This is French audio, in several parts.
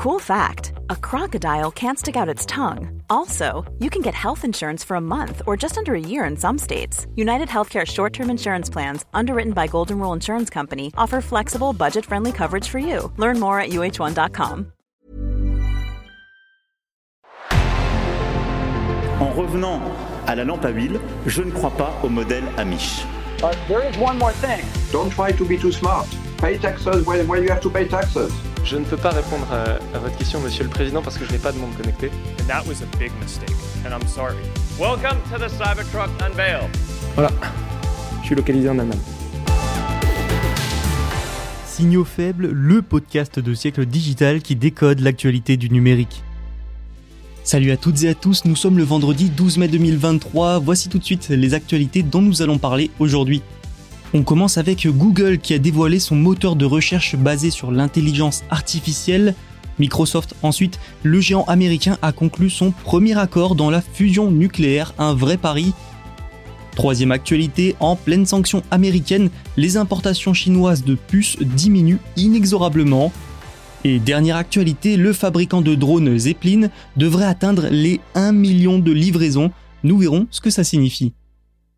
Cool fact a crocodile can't stick out its tongue. Also, you can get health insurance for a month or just under a year in some states. United Healthcare short term insurance plans, underwritten by Golden Rule Insurance Company, offer flexible, budget friendly coverage for you. Learn more at uh1.com. En revenant à la lampe à huile, je ne crois pas au modèle Amish. But there is one more thing. Don't try to be too smart. Pay taxes when, when you have to pay taxes. Je ne peux pas répondre à, à votre question, Monsieur le Président, parce que je n'ai pas de monde connecté. And that was a big mistake, and I'm sorry. Welcome to the Cybertruck Unveil. Voilà, je suis localisé en Allemagne. Signaux faibles, le podcast de siècle digital qui décode l'actualité du numérique. Salut à toutes et à tous, nous sommes le vendredi 12 mai 2023, voici tout de suite les actualités dont nous allons parler aujourd'hui. On commence avec Google qui a dévoilé son moteur de recherche basé sur l'intelligence artificielle. Microsoft ensuite, le géant américain a conclu son premier accord dans la fusion nucléaire, un vrai pari. Troisième actualité, en pleine sanction américaine, les importations chinoises de puces diminuent inexorablement. Et dernière actualité, le fabricant de drones Zeppelin devrait atteindre les 1 million de livraisons. Nous verrons ce que ça signifie.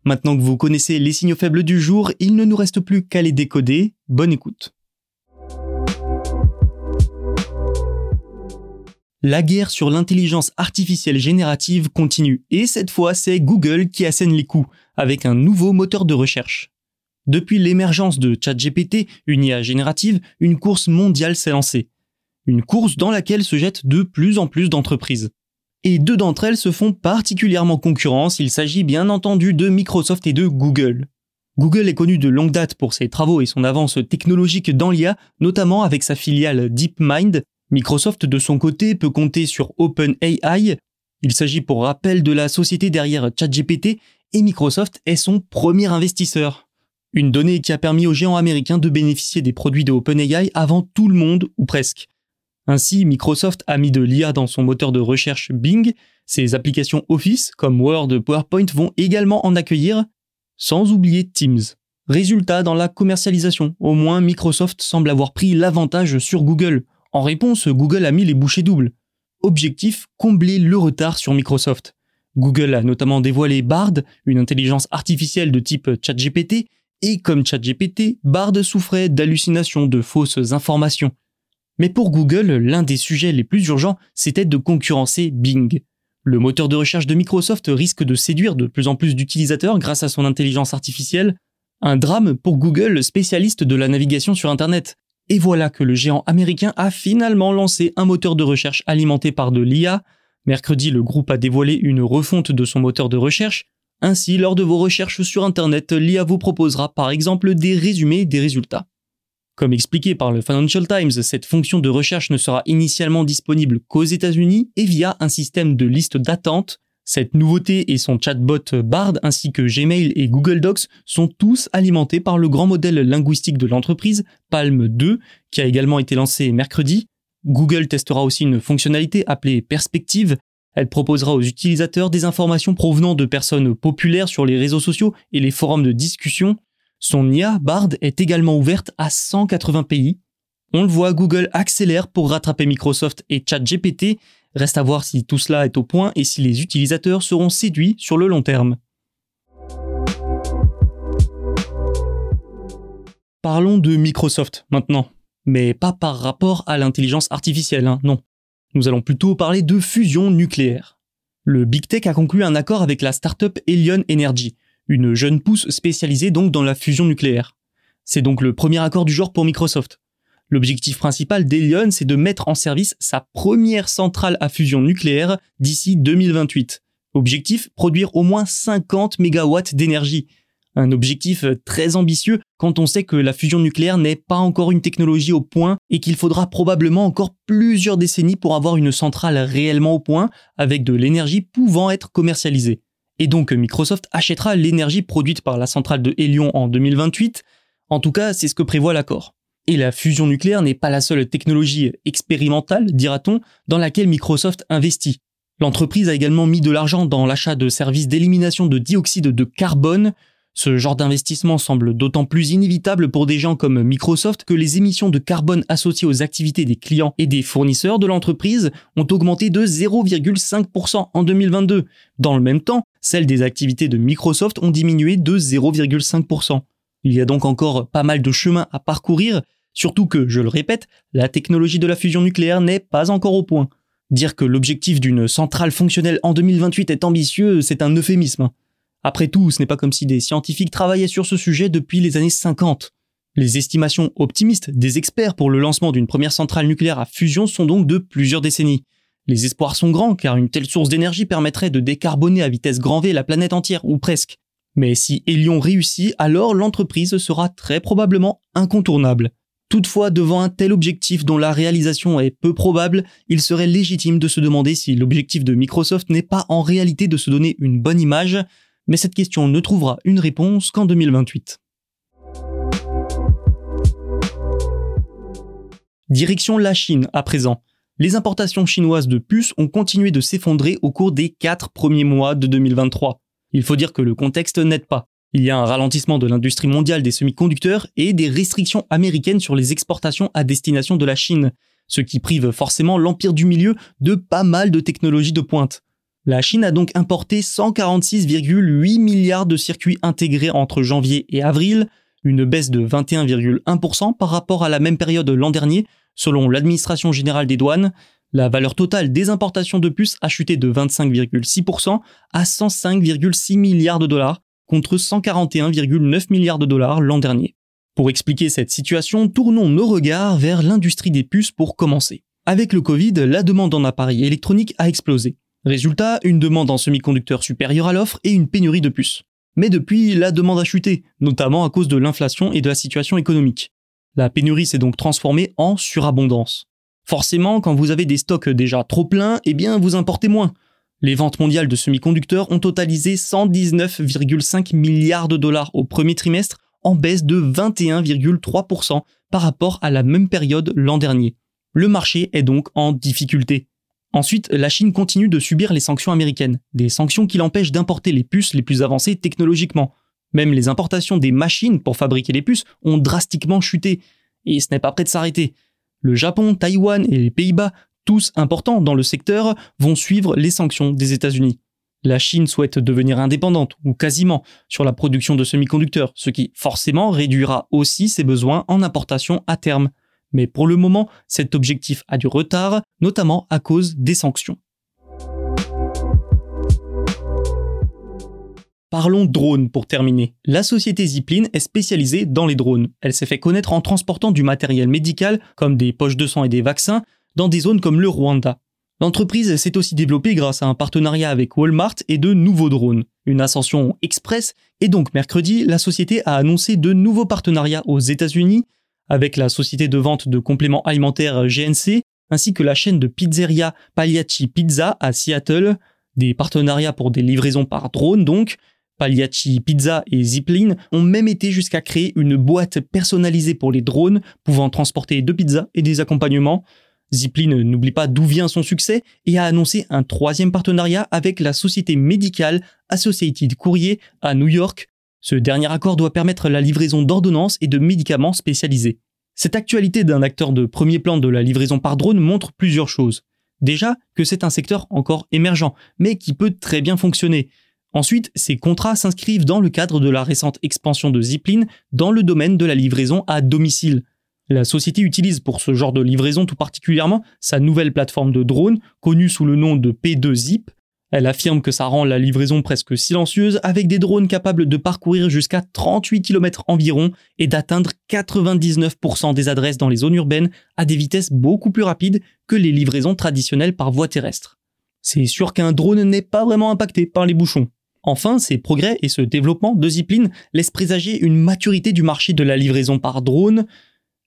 Maintenant que vous connaissez les signaux faibles du jour, il ne nous reste plus qu'à les décoder. Bonne écoute. La guerre sur l'intelligence artificielle générative continue, et cette fois c'est Google qui assène les coups, avec un nouveau moteur de recherche. Depuis l'émergence de ChatGPT, une IA générative, une course mondiale s'est lancée. Une course dans laquelle se jettent de plus en plus d'entreprises. Et deux d'entre elles se font particulièrement concurrence, il s'agit bien entendu de Microsoft et de Google. Google est connu de longue date pour ses travaux et son avance technologique dans l'IA, notamment avec sa filiale DeepMind. Microsoft de son côté peut compter sur OpenAI. Il s'agit pour rappel de la société derrière ChatGPT et Microsoft est son premier investisseur. Une donnée qui a permis aux géants américains de bénéficier des produits de OpenAI avant tout le monde, ou presque. Ainsi, Microsoft a mis de l'IA dans son moteur de recherche Bing, ses applications Office comme Word, PowerPoint vont également en accueillir, sans oublier Teams. Résultat, dans la commercialisation, au moins Microsoft semble avoir pris l'avantage sur Google. En réponse, Google a mis les bouchées doubles. Objectif, combler le retard sur Microsoft. Google a notamment dévoilé Bard, une intelligence artificielle de type ChatGPT, et comme ChatGPT, Bard souffrait d'hallucinations de fausses informations. Mais pour Google, l'un des sujets les plus urgents, c'était de concurrencer Bing. Le moteur de recherche de Microsoft risque de séduire de plus en plus d'utilisateurs grâce à son intelligence artificielle. Un drame pour Google, spécialiste de la navigation sur Internet. Et voilà que le géant américain a finalement lancé un moteur de recherche alimenté par de l'IA. Mercredi, le groupe a dévoilé une refonte de son moteur de recherche. Ainsi, lors de vos recherches sur Internet, l'IA vous proposera par exemple des résumés des résultats. Comme expliqué par le Financial Times, cette fonction de recherche ne sera initialement disponible qu'aux États-Unis et via un système de liste d'attente. Cette nouveauté et son chatbot Bard ainsi que Gmail et Google Docs sont tous alimentés par le grand modèle linguistique de l'entreprise, Palm 2, qui a également été lancé mercredi. Google testera aussi une fonctionnalité appelée Perspective. Elle proposera aux utilisateurs des informations provenant de personnes populaires sur les réseaux sociaux et les forums de discussion. Son IA Bard est également ouverte à 180 pays. On le voit, Google accélère pour rattraper Microsoft et ChatGPT. Reste à voir si tout cela est au point et si les utilisateurs seront séduits sur le long terme. Parlons de Microsoft maintenant, mais pas par rapport à l'intelligence artificielle, hein, non. Nous allons plutôt parler de fusion nucléaire. Le Big Tech a conclu un accord avec la startup Elion Energy, une jeune pousse spécialisée donc dans la fusion nucléaire. C'est donc le premier accord du genre pour Microsoft. L'objectif principal d'Elion, c'est de mettre en service sa première centrale à fusion nucléaire d'ici 2028. Objectif, produire au moins 50 MW d'énergie. Un objectif très ambitieux quand on sait que la fusion nucléaire n'est pas encore une technologie au point et qu'il faudra probablement encore plusieurs décennies pour avoir une centrale réellement au point avec de l'énergie pouvant être commercialisée. Et donc Microsoft achètera l'énergie produite par la centrale de Hélion en 2028. En tout cas, c'est ce que prévoit l'accord. Et la fusion nucléaire n'est pas la seule technologie expérimentale, dira-t-on, dans laquelle Microsoft investit. L'entreprise a également mis de l'argent dans l'achat de services d'élimination de dioxyde de carbone. Ce genre d'investissement semble d'autant plus inévitable pour des gens comme Microsoft que les émissions de carbone associées aux activités des clients et des fournisseurs de l'entreprise ont augmenté de 0,5% en 2022. Dans le même temps, celles des activités de Microsoft ont diminué de 0,5%. Il y a donc encore pas mal de chemin à parcourir, surtout que, je le répète, la technologie de la fusion nucléaire n'est pas encore au point. Dire que l'objectif d'une centrale fonctionnelle en 2028 est ambitieux, c'est un euphémisme. Après tout, ce n'est pas comme si des scientifiques travaillaient sur ce sujet depuis les années 50. Les estimations optimistes des experts pour le lancement d'une première centrale nucléaire à fusion sont donc de plusieurs décennies. Les espoirs sont grands car une telle source d'énergie permettrait de décarboner à vitesse grand V la planète entière, ou presque. Mais si Elion réussit, alors l'entreprise sera très probablement incontournable. Toutefois, devant un tel objectif dont la réalisation est peu probable, il serait légitime de se demander si l'objectif de Microsoft n'est pas en réalité de se donner une bonne image, mais cette question ne trouvera une réponse qu'en 2028. Direction la Chine à présent. Les importations chinoises de puces ont continué de s'effondrer au cours des 4 premiers mois de 2023. Il faut dire que le contexte n'aide pas. Il y a un ralentissement de l'industrie mondiale des semi-conducteurs et des restrictions américaines sur les exportations à destination de la Chine, ce qui prive forcément l'empire du milieu de pas mal de technologies de pointe. La Chine a donc importé 146,8 milliards de circuits intégrés entre janvier et avril, une baisse de 21,1% par rapport à la même période l'an dernier, selon l'administration générale des douanes. La valeur totale des importations de puces a chuté de 25,6% à 105,6 milliards de dollars contre 141,9 milliards de dollars l'an dernier. Pour expliquer cette situation, tournons nos regards vers l'industrie des puces pour commencer. Avec le Covid, la demande en appareils électroniques a explosé. Résultat, une demande en semi-conducteurs supérieure à l'offre et une pénurie de puces. Mais depuis, la demande a chuté, notamment à cause de l'inflation et de la situation économique. La pénurie s'est donc transformée en surabondance. Forcément, quand vous avez des stocks déjà trop pleins, eh bien vous importez moins. Les ventes mondiales de semi-conducteurs ont totalisé 119,5 milliards de dollars au premier trimestre, en baisse de 21,3% par rapport à la même période l'an dernier. Le marché est donc en difficulté. Ensuite, la Chine continue de subir les sanctions américaines, des sanctions qui l'empêchent d'importer les puces les plus avancées technologiquement. Même les importations des machines pour fabriquer les puces ont drastiquement chuté, et ce n'est pas prêt de s'arrêter. Le Japon, Taïwan et les Pays-Bas, tous importants dans le secteur, vont suivre les sanctions des États-Unis. La Chine souhaite devenir indépendante, ou quasiment, sur la production de semi-conducteurs, ce qui forcément réduira aussi ses besoins en importation à terme. Mais pour le moment, cet objectif a du retard, notamment à cause des sanctions. Parlons drones pour terminer. La société Zipline est spécialisée dans les drones. Elle s'est fait connaître en transportant du matériel médical, comme des poches de sang et des vaccins, dans des zones comme le Rwanda. L'entreprise s'est aussi développée grâce à un partenariat avec Walmart et de nouveaux drones. Une ascension express, et donc mercredi, la société a annoncé de nouveaux partenariats aux États-Unis avec la société de vente de compléments alimentaires GNC, ainsi que la chaîne de pizzeria Pagliacci Pizza à Seattle, des partenariats pour des livraisons par drone donc. Pagliacci Pizza et Zipline ont même été jusqu'à créer une boîte personnalisée pour les drones pouvant transporter deux pizzas et des accompagnements. Zipline n'oublie pas d'où vient son succès et a annoncé un troisième partenariat avec la société médicale Associated Courier à New York ce dernier accord doit permettre la livraison d'ordonnances et de médicaments spécialisés. Cette actualité d'un acteur de premier plan de la livraison par drone montre plusieurs choses. Déjà que c'est un secteur encore émergent, mais qui peut très bien fonctionner. Ensuite, ces contrats s'inscrivent dans le cadre de la récente expansion de Zipline dans le domaine de la livraison à domicile. La société utilise pour ce genre de livraison tout particulièrement sa nouvelle plateforme de drone, connue sous le nom de P2Zip, elle affirme que ça rend la livraison presque silencieuse avec des drones capables de parcourir jusqu'à 38 km environ et d'atteindre 99% des adresses dans les zones urbaines à des vitesses beaucoup plus rapides que les livraisons traditionnelles par voie terrestre. C'est sûr qu'un drone n'est pas vraiment impacté par les bouchons. Enfin, ces progrès et ce développement de Zipline laissent présager une maturité du marché de la livraison par drone.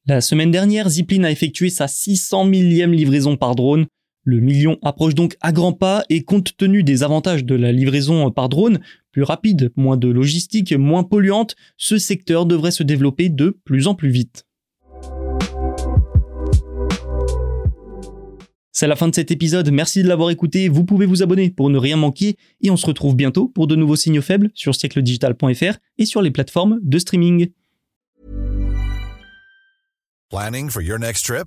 La semaine dernière, Zipline a effectué sa 600 millième livraison par drone, le million approche donc à grands pas et compte tenu des avantages de la livraison par drone, plus rapide, moins de logistique, moins polluante, ce secteur devrait se développer de plus en plus vite. C'est la fin de cet épisode, merci de l'avoir écouté, vous pouvez vous abonner pour ne rien manquer et on se retrouve bientôt pour de nouveaux signaux faibles sur siècledigital.fr et sur les plateformes de streaming. Planning for your next trip?